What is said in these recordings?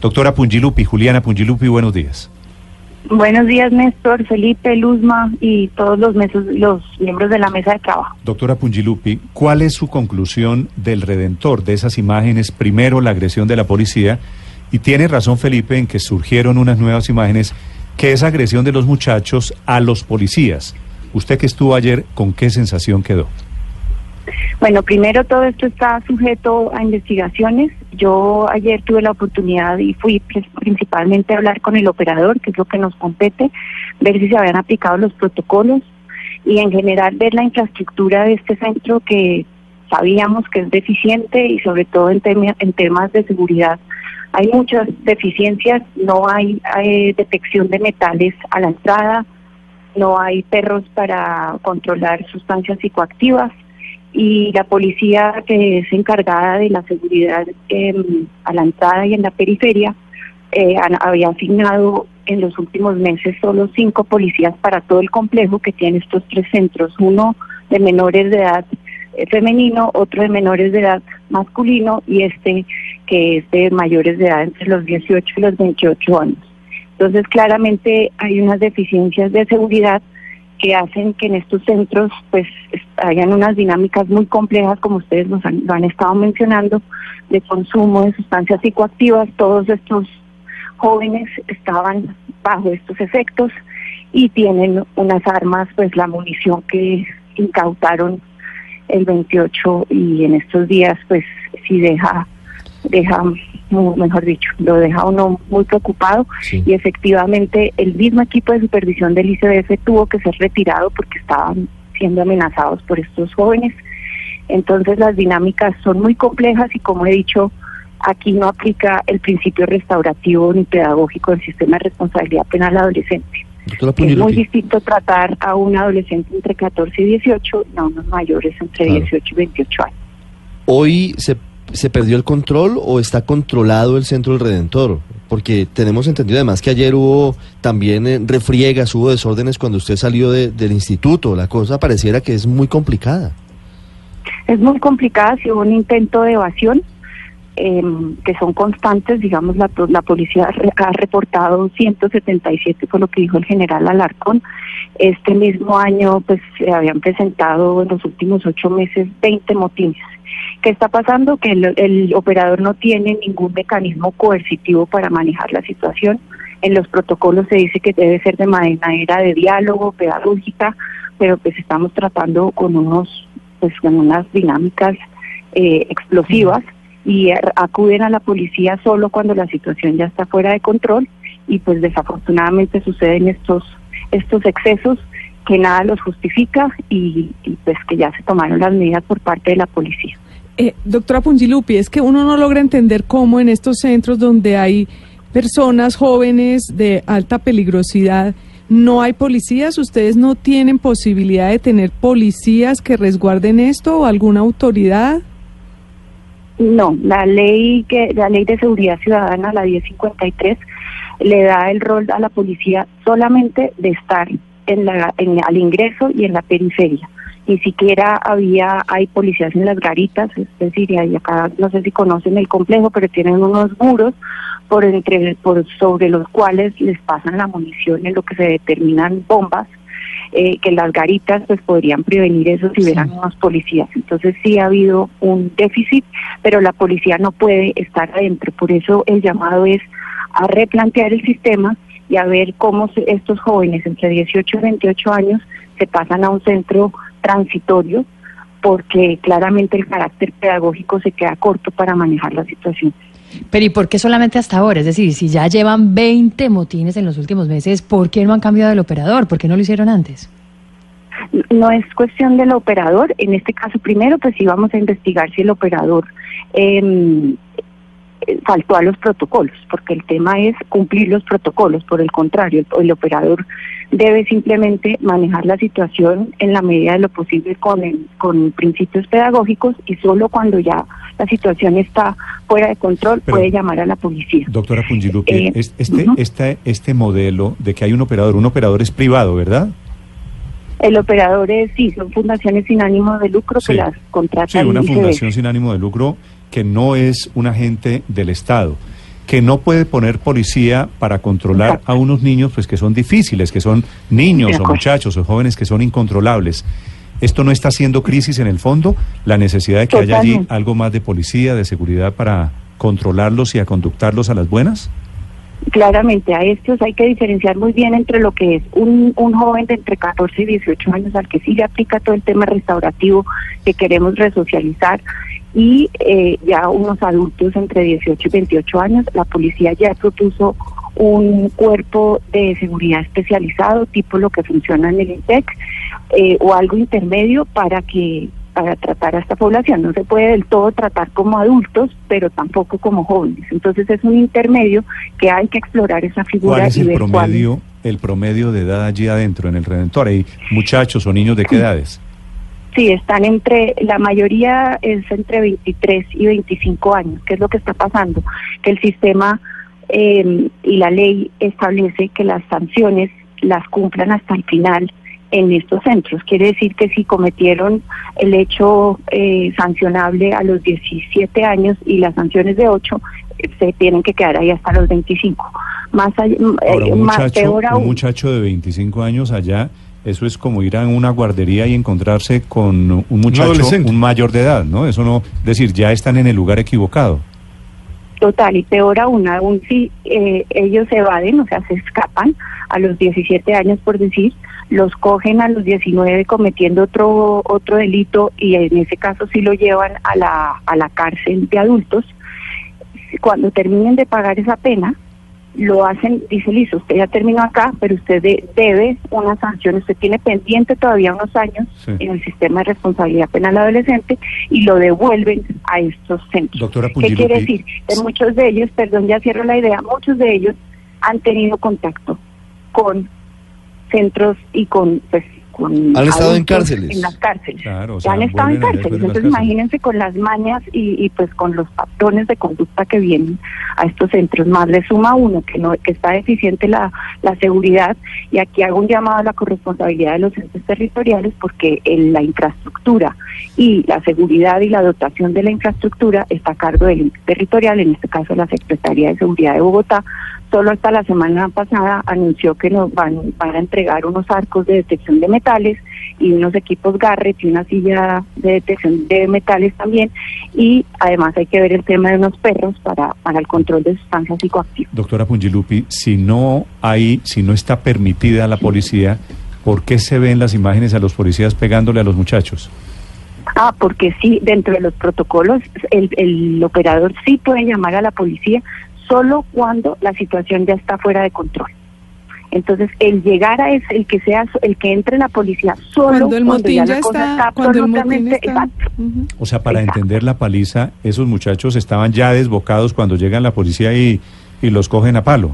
Doctora Pungilupi, Juliana Pungilupi, buenos días. Buenos días, Néstor, Felipe, Luzma y todos los, los miembros de la mesa de trabajo. Doctora Pungilupi, ¿cuál es su conclusión del redentor de esas imágenes? Primero, la agresión de la policía. Y tiene razón Felipe en que surgieron unas nuevas imágenes, que es agresión de los muchachos a los policías. Usted que estuvo ayer, ¿con qué sensación quedó? Bueno, primero todo esto está sujeto a investigaciones. Yo ayer tuve la oportunidad y fui principalmente a hablar con el operador, que es lo que nos compete, ver si se habían aplicado los protocolos y en general ver la infraestructura de este centro que sabíamos que es deficiente y sobre todo en, temas de seguridad. Hay muchas deficiencias, no hay, hay detección de metales a la entrada, no hay perros para controlar sustancias psicoactivas y la policía que es encargada de la seguridad em, a la entrada y en la periferia eh, había asignado en los últimos meses solo cinco policías para todo el complejo que tiene estos tres centros, uno de menores de edad eh, femenino, otro de menores de edad masculino y este que es de mayores de edad entre los 18 y los 28 años. Entonces claramente hay unas deficiencias de seguridad que hacen que en estos centros pues hayan unas dinámicas muy complejas, como ustedes lo han estado mencionando, de consumo de sustancias psicoactivas. Todos estos jóvenes estaban bajo estos efectos y tienen unas armas, pues la munición que incautaron el 28 y en estos días pues sí deja deja mejor dicho, lo deja uno muy preocupado y efectivamente el mismo equipo de supervisión del ICBF tuvo que ser retirado porque estaban siendo amenazados por estos jóvenes. Entonces las dinámicas son muy complejas y como he dicho, aquí no aplica el principio restaurativo ni pedagógico del sistema de responsabilidad penal adolescente. Es muy distinto tratar a un adolescente entre 14 y 18 y a unos mayores entre 18 y 28 años. Hoy se ¿se perdió el control o está controlado el Centro del Redentor? Porque tenemos entendido además que ayer hubo también eh, refriegas, hubo desórdenes cuando usted salió del instituto. La cosa pareciera que es muy complicada. Es muy complicada, si hubo un intento de evasión, em, que son constantes, digamos, la, la policía ha reportado 177, fue lo que dijo el general Alarcón. Este mismo año, pues, se habían presentado en los últimos ocho meses 20 motines. ¿Qué está pasando? Que el, operador no tiene ningún mecanismo coercitivo para manejar la situación. En los protocolos se dice que debe ser de manera de diálogo, pedagógica, pero pues estamos tratando con unos, pues con unas dinámicas eh, explosivas y acuden a la policía solo cuando la situación ya está fuera de control y pues desafortunadamente suceden estos estos excesos que nada los justifica y pues que ya se tomaron las medidas por parte de la policía. Eh, doctora Pungilupi, es que uno no logra entender cómo en estos centros donde hay personas jóvenes de alta peligrosidad, no hay policías, ustedes no tienen posibilidad de tener policías que resguarden esto o alguna autoridad. No, la ley que la ley de seguridad ciudadana, la 1053, le da el rol a la policía solamente de estar en la, en, al ingreso y en la periferia. Ni siquiera había, hay policías en las garitas, es decir, y acá no sé si conocen el complejo, pero tienen unos muros por entre, por sobre los cuales les pasan la munición en lo que se determinan bombas, eh, que las garitas pues podrían prevenir eso si hubieran unos policías. Entonces sí ha habido un déficit, pero la policía no puede estar adentro, por eso el llamado es a replantear el sistema y a ver cómo estos jóvenes entre 18 y 28 años se pasan a un centro transitorio porque claramente el carácter pedagógico se queda corto para manejar la situación. Pero ¿y por qué solamente hasta ahora? Es decir, si ya llevan 20 motines en los últimos meses, ¿por qué no han cambiado el operador? ¿Por qué no lo hicieron antes? No es cuestión del operador. En este caso, primero, pues íbamos a investigar si el operador eh, faltó a los protocolos, porque el tema es cumplir los protocolos. Por el contrario, el, operador debe simplemente manejar la situación en la medida de lo posible con, con principios pedagógicos y solo cuando ya la situación está fuera de control puede llamar a la policía. Doctora Pungilupi, eh, este, este, este modelo de que hay un operador, un operador es privado, ¿verdad? El operador es, sí, son fundaciones sin ánimo de lucro que las contratan. Sí, una fundación sin ánimo de lucro que no es un agente del Estado. que no puede poner policía para controlar Exacto. a unos niños pues que son difíciles, que son niños o muchachos o jóvenes que son incontrolables. ¿Esto no está haciendo crisis en el fondo? ¿La necesidad de que haya allí algo más de policía, de seguridad para controlarlos y a conductarlos a las buenas? Claramente a estos hay que diferenciar muy bien entre lo que es un, un joven de entre 14 y 18 años al que sí le aplica todo el tema restaurativo que queremos resocializar y eh, ya unos adultos entre 18 y 28 años. La policía ya propuso un cuerpo de seguridad especializado, tipo lo que funciona en el INTEC, eh, o algo intermedio para que para tratar a esta población. No se puede del todo tratar como adultos, pero tampoco como jóvenes. Entonces es un intermedio que hay que explorar esa figura ¿Cuál es y el ver cuál promedio, el promedio de edad allí adentro en el Redentor? ¿Hay muchachos o niños de qué edades? Sí, están entre, la mayoría es entre 23 y 25 años. ¿Qué es lo que está pasando? Que el sistema eh, y la ley establece que las sanciones las cumplan hasta el final en estos centros. Quiere decir que si cometieron el hecho eh, sancionable a los 17 años y las sanciones de 8, eh, se tienen que quedar ahí hasta los 25. Más, allá- Ahora, eh, un más muchacho, peor un aún. muchacho de 25 años allá, eso es como ir a una guardería y encontrarse con un muchacho, un mayor de edad, ¿no? Eso no, es decir, ya están en el lugar equivocado. Total, y peor aún, aún si eh, ellos se evaden, o sea, se escapan a los 17 años, por decir, los cogen a los 19 cometiendo otro otro delito y en ese caso sí lo llevan a la, a la cárcel de adultos. Cuando terminen de pagar esa pena, lo hacen, dice, listo, usted ya terminó acá, pero usted de- debe una sanción, usted tiene pendiente todavía unos años Sí. en el sistema de responsabilidad penal adolescente y lo devuelven a estos centros. Doctora ¿Qué quiere decir? Que muchos de ellos, perdón, ya cierro la idea, muchos de ellos han tenido contacto con centros y con, pues, con Han estado en cárceles. En las cárceles. Claro, o Ya sea, han estado en cárceles. Entonces cárceles. imagínense con las mañas y, y pues con los patrones de conducta que vienen a estos centros. Más le suma uno que no que está deficiente la, la seguridad y aquí hago un llamado a la corresponsabilidad de los entes territoriales porque en la infraestructura y la seguridad y la dotación de la infraestructura está a cargo del territorial, en este caso la Secretaría de Seguridad de Bogotá. Solo hasta la semana pasada anunció que nos van, van a entregar unos arcos de detección de metales y unos equipos Garrett y una silla de detección de metales también. Y además hay que ver el tema de unos perros para, para el control de sustancias psicoactivas. Doctora Pungilupi, si no hay, si no está permitida la policía, ¿por qué se ven las imágenes a los policías pegándole a los muchachos? Ah, porque sí, dentro de los protocolos, el, el operador sí puede llamar a la policía solo cuando la situación ya está fuera de control. Entonces, el llegar a ese, el que sea, el que entre la policía solo Cuando el motín ya ya la cosa está, cuando el motín absolutamente- está. exacto. O sea, para Exacto. entender la paliza, esos muchachos estaban ya desbocados cuando llegan la policía y, y los cogen a palo.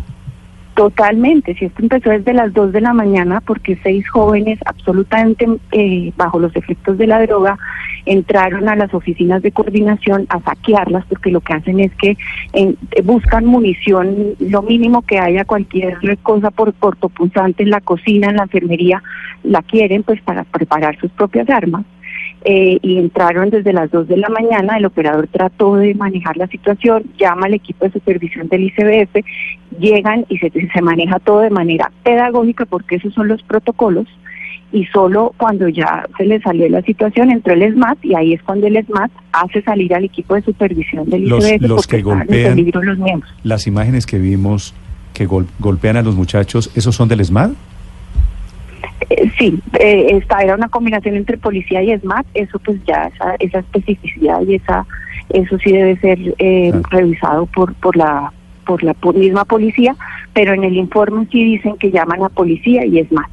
Totalmente, si esto empezó desde las 2 de la mañana porque seis jóvenes absolutamente eh, bajo los efectos de la droga entraron a las oficinas de coordinación a saquearlas porque lo que hacen es que eh, buscan munición, lo mínimo que haya cualquier cosa por cortopunzante en la cocina, en la enfermería, la quieren pues para preparar sus propias armas. Eh, y entraron desde las 2 de la mañana, el operador trató de manejar la situación, llama al equipo de supervisión del ICBF, llegan y se, se maneja todo de manera pedagógica porque esos son los protocolos y solo cuando ya se le salió la situación entró el SMAT y ahí es cuando el SMAT hace salir al equipo de supervisión del Los- ICBF los porque que estaban en golpean- peligro los miembros. Las imágenes que vimos que gol- golpean a los muchachos, ¿esos son del ESMAD? Eh, sí, eh, esta era una combinación entre policía y SMAT, eso pues ya esa, esa especificidad y esa eso sí debe ser eh, Claro. revisado por por la por la misma policía, pero en el informe sí dicen que llaman a policía y SMAT.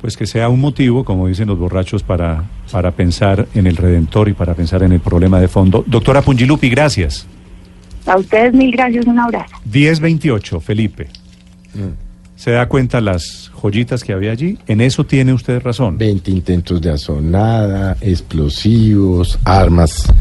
Pues que sea un motivo, como dicen los borrachos, para, para pensar en el Redentor y para pensar en el problema de fondo. Doctora Pungilupi, gracias. A ustedes mil gracias, un abrazo. 1028, Felipe. ¿Se da cuenta las joyitas que había allí? En eso tiene usted razón. 20 intentos de azonada, explosivos, armas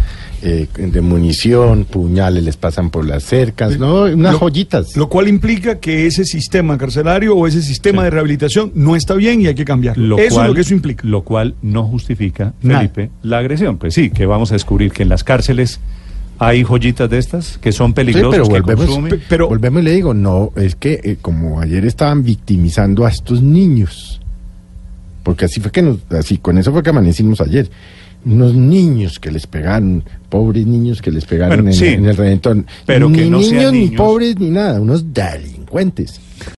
eh, de munición, puñales les pasan por las cercas, ¿no? Unas Lo- joyitas. Lo cual implica que ese sistema carcelario o ese sistema Sí. de rehabilitación no está bien y hay que cambiarlo. Lo eso cual, es lo que eso implica. Lo cual no justifica, Nada. Felipe, la agresión. Pues sí, que vamos a descubrir que en las cárceles ¿Hay joyitas de estas que son Sí, peligrosas, pero que volvemos, consumen? Pero- volvemos y le digo, no, es que eh, como ayer estaban victimizando a estos niños, porque así fue que nos, así, con eso fue que amanecimos ayer, unos niños que les pegaron, pobres niños que les pegaron Bueno, en, sí, en el Redentor, pero ni que no sean niños, ni pobres, ni nada, unos delincuentes.